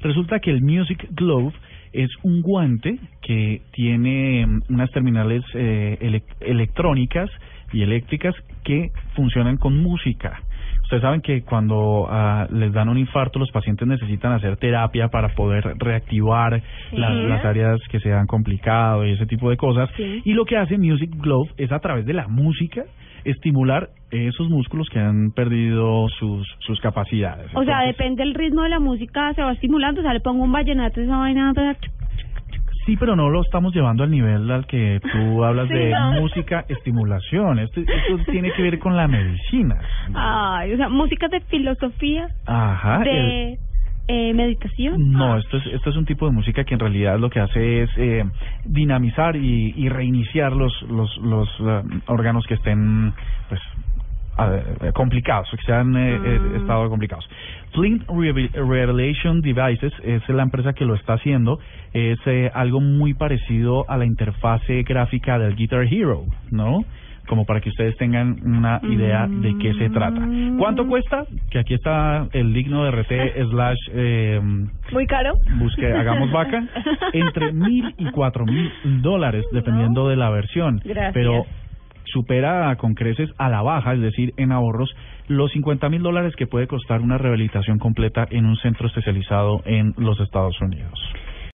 Resulta que el Music Glove es un guante que tiene mm, unas terminales eh, elec- electrónicas y eléctricas que funcionan con música. Ustedes saben que cuando ah, les dan un infarto los pacientes necesitan hacer terapia para poder reactivar las, las áreas que se han complicado y ese tipo de cosas. Y lo que hace Music Glove es a través de la música estimular esos músculos que han perdido sus, sus capacidades. O sea, depende del ritmo de la música, se va estimulando, o sea, le pongo un vallenato, esa vaina... Sí, pero no lo estamos llevando al nivel al que tú hablas Sí, de no. música, estimulación. Esto, esto tiene que ver con la medicina. Ay, o sea, música de filosofía, Ajá. el- de eh, meditación. no, esto es, esto es un tipo de música que en realidad lo que hace es eh, dinamizar y, y reiniciar los, los, los eh, órganos que estén, pues, eh, complicados, que se han eh, eh, estado complicados. Flint Reve- Revelation Devices es la empresa que lo está haciendo. Es eh, algo muy parecido a la interfase gráfica del Guitar Hero, ¿no? Como para que ustedes tengan una idea de qué se trata. ¿Cuánto cuesta? Que aquí está el digno de RT slash eh, Muy caro. busque, hagamos vaca, entre mil y cuatro mil dólares, dependiendo de la versión. Gracias. Pero supera con creces a la baja, es decir, en ahorros, los 50 mil dólares que puede costar una rehabilitación completa en un centro especializado en los Estados Unidos.